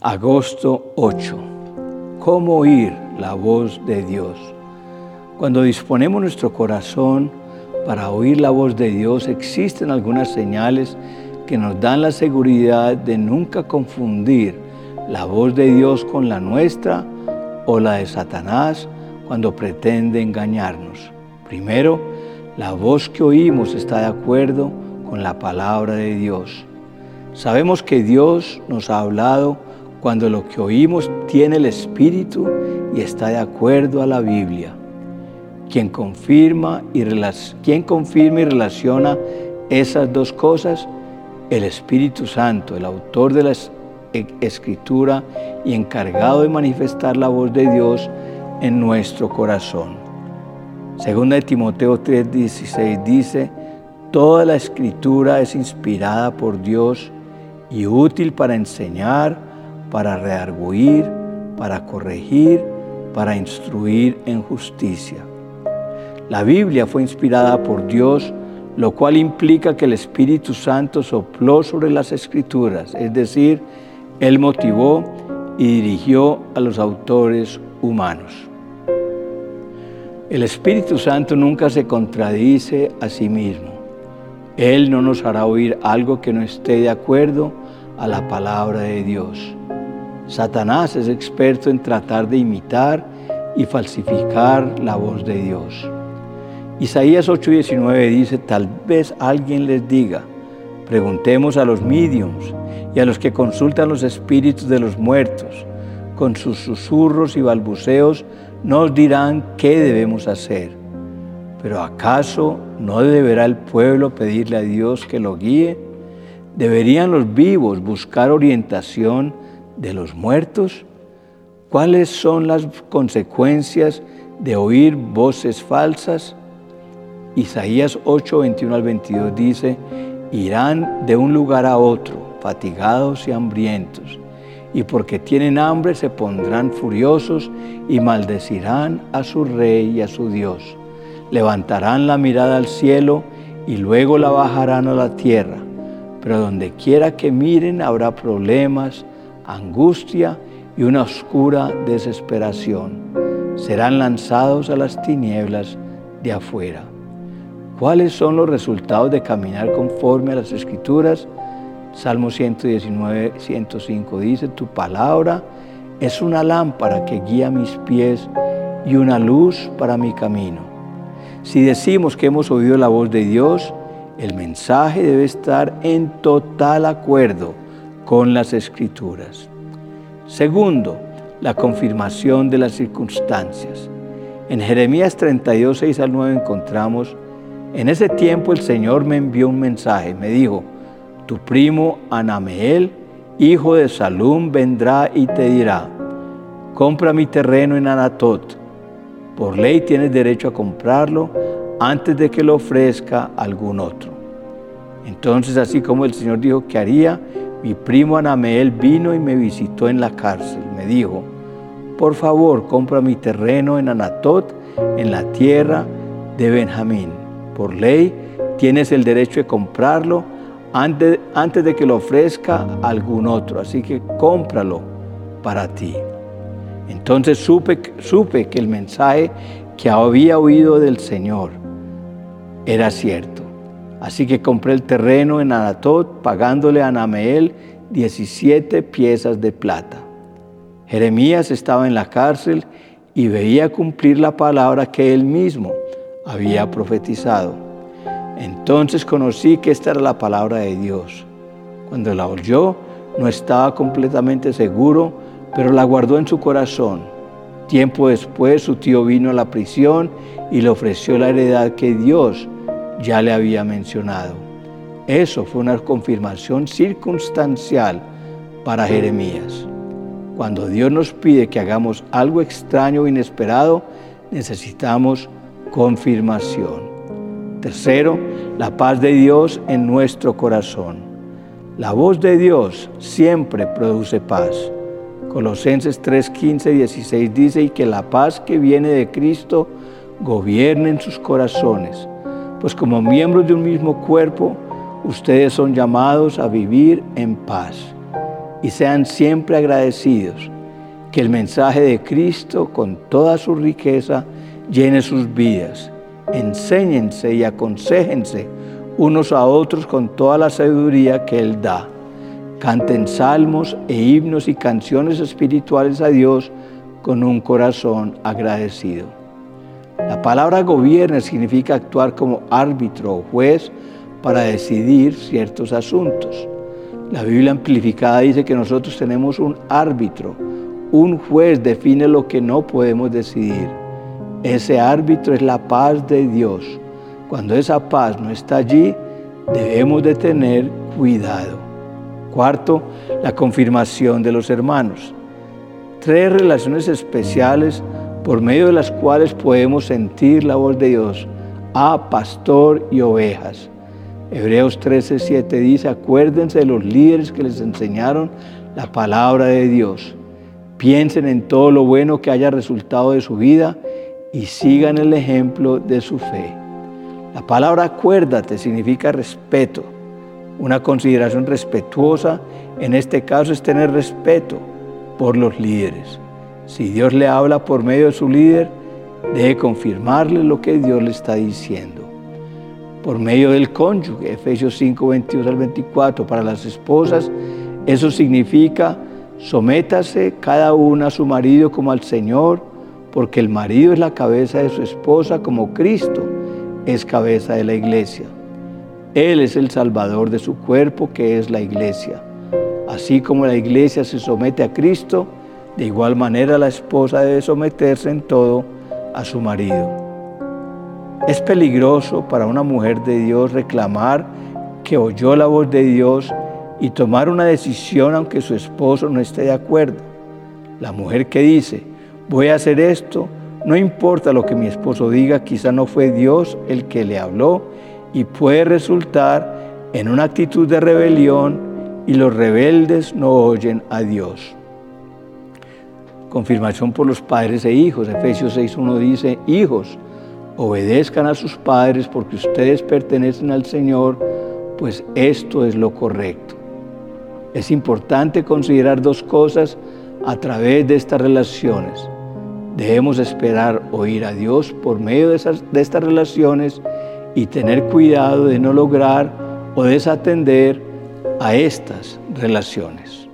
Agosto 8. ¿Cómo oír la voz de Dios? Cuando disponemos nuestro corazón para oír la voz de Dios, existen algunas señales que nos dan la seguridad de nunca confundir la voz de Dios con la nuestra o la de Satanás cuando pretende engañarnos. Primero, la voz que oímos está de acuerdo con la palabra de Dios. Sabemos que Dios nos ha hablado cuando lo que oímos tiene el Espíritu y está de acuerdo a la Biblia. Quien confirma y, quien confirma y relaciona esas dos cosas, el Espíritu Santo, el autor de la Escritura y encargado de manifestar la voz de Dios en nuestro corazón. Segunda de Timoteo 3:16 dice, Toda la escritura es inspirada por Dios y útil para enseñar, para redarguir, para corregir, para instruir en justicia. La Biblia fue inspirada por Dios, lo cual implica que el Espíritu Santo sopló sobre las escrituras, es decir, Él motivó y dirigió a los autores humanos. El Espíritu Santo nunca se contradice a sí mismo. Él no nos hará oír algo que no esté de acuerdo a la palabra de Dios. Satanás es experto en tratar de imitar y falsificar la voz de Dios. Isaías 8:19 dice, tal vez alguien les diga, preguntemos a los mediums y a los que consultan los espíritus de los muertos, con sus susurros y balbuceos nos dirán qué debemos hacer. Pero ¿acaso no deberá el pueblo pedirle a Dios que lo guíe? ¿Deberían los vivos buscar orientación de los muertos? ¿Cuáles son las consecuencias de oír voces falsas? Isaías 8, 21 al 22 dice, irán de un lugar a otro, fatigados y hambrientos, y porque tienen hambre se pondrán furiosos y maldecirán a su rey y a su Dios. Levantarán la mirada al cielo y luego la bajarán a la tierra, pero donde quiera que miren habrá problemas, angustia y una oscura desesperación. Serán lanzados a las tinieblas de afuera. ¿Cuáles son los resultados de caminar conforme a las escrituras? Salmo 119, 105 dice, tu palabra es una lámpara que guía mis pies y una luz para mi camino. Si decimos que hemos oído la voz de Dios, el mensaje debe estar en total acuerdo con las escrituras. Segundo, la confirmación de las circunstancias. En Jeremías 32, 6 al 9 encontramos, en ese tiempo el Señor me envió un mensaje, me dijo, tu primo Anameel, hijo de Salum, vendrá y te dirá, compra mi terreno en Anatot. Por ley tienes derecho a comprarlo antes de que lo ofrezca algún otro. Entonces, así como el Señor dijo que haría, mi primo Anameel vino y me visitó en la cárcel. Me dijo, por favor, compra mi terreno en Anatot, en la tierra de Benjamín. Por ley, tienes el derecho de comprarlo antes, antes de que lo ofrezca algún otro. Así que cómpralo para ti. Entonces supe, supe que el mensaje que había oído del Señor era cierto. Así que compré el terreno en Anatot, pagándole a Anameel 17 piezas de plata. Jeremías estaba en la cárcel y veía cumplir la palabra que él mismo había profetizado. Entonces conocí que esta era la palabra de Dios. Cuando la oyó, no estaba completamente seguro, pero la guardó en su corazón. Tiempo después su tío vino a la prisión y le ofreció la heredad que Dios ya le había mencionado. Eso fue una confirmación circunstancial para Jeremías. Cuando Dios nos pide que hagamos algo extraño o inesperado, necesitamos confirmación. Tercero, la paz de Dios en nuestro corazón. La voz de Dios siempre produce paz. Colosenses 3, 15 y 16 dice, y que la paz que viene de Cristo gobierne en sus corazones pues como miembros de un mismo cuerpo, ustedes son llamados a vivir en paz. y sean siempre agradecidos. Que el mensaje de Cristo con toda su riqueza llene sus vidas. Enséñense y aconsejense unos a otros con toda la sabiduría que Él da. Canten salmos e himnos y canciones espirituales a Dios con un corazón agradecido. La palabra gobierna significa actuar como árbitro o juez para decidir ciertos asuntos. La Biblia amplificada dice que nosotros tenemos un árbitro, un juez define lo que no podemos decidir. Ese árbitro es la paz de Dios. Cuando esa paz no está allí, debemos de tener cuidado. Cuarto, la confirmación de los hermanos. Tres relaciones especiales por medio de las cuales podemos sentir la voz de Dios. A pastor y ovejas. Hebreos 13, 7 dice, acuérdense de los líderes que les enseñaron la palabra de Dios. Piensen en todo lo bueno que haya resultado de su vida y sigan el ejemplo de su fe. La palabra acuérdate significa respeto. Una consideración respetuosa en este caso es tener respeto por los líderes. Si Dios le habla por medio de su líder, debe confirmarle lo que Dios le está diciendo. Por medio del cónyuge, Efesios 5, 22 al 24, para las esposas, eso significa sométase cada una a su marido como al Señor, porque el marido es la cabeza de su esposa como Cristo es cabeza de la iglesia. Él es el salvador de su cuerpo que es la iglesia. Así como la iglesia se somete a Cristo, de igual manera la esposa debe someterse en todo a su marido. Es peligroso para una mujer de Dios reclamar que oyó la voz de Dios y tomar una decisión aunque su esposo no esté de acuerdo. La mujer que dice, voy a hacer esto, no importa lo que mi esposo diga, quizá no fue Dios el que le habló y puede resultar en una actitud de rebelión y los rebeldes no oyen a Dios. Confirmación por los padres e hijos. Efesios 6.1 dice, hijos, obedezcan a sus padres porque ustedes pertenecen al Señor, pues esto es lo correcto. Es importante considerar dos cosas a través de estas relaciones. Debemos esperar oír a Dios por medio de, de estas relaciones y tener cuidado de no lograr o desatender a estas relaciones.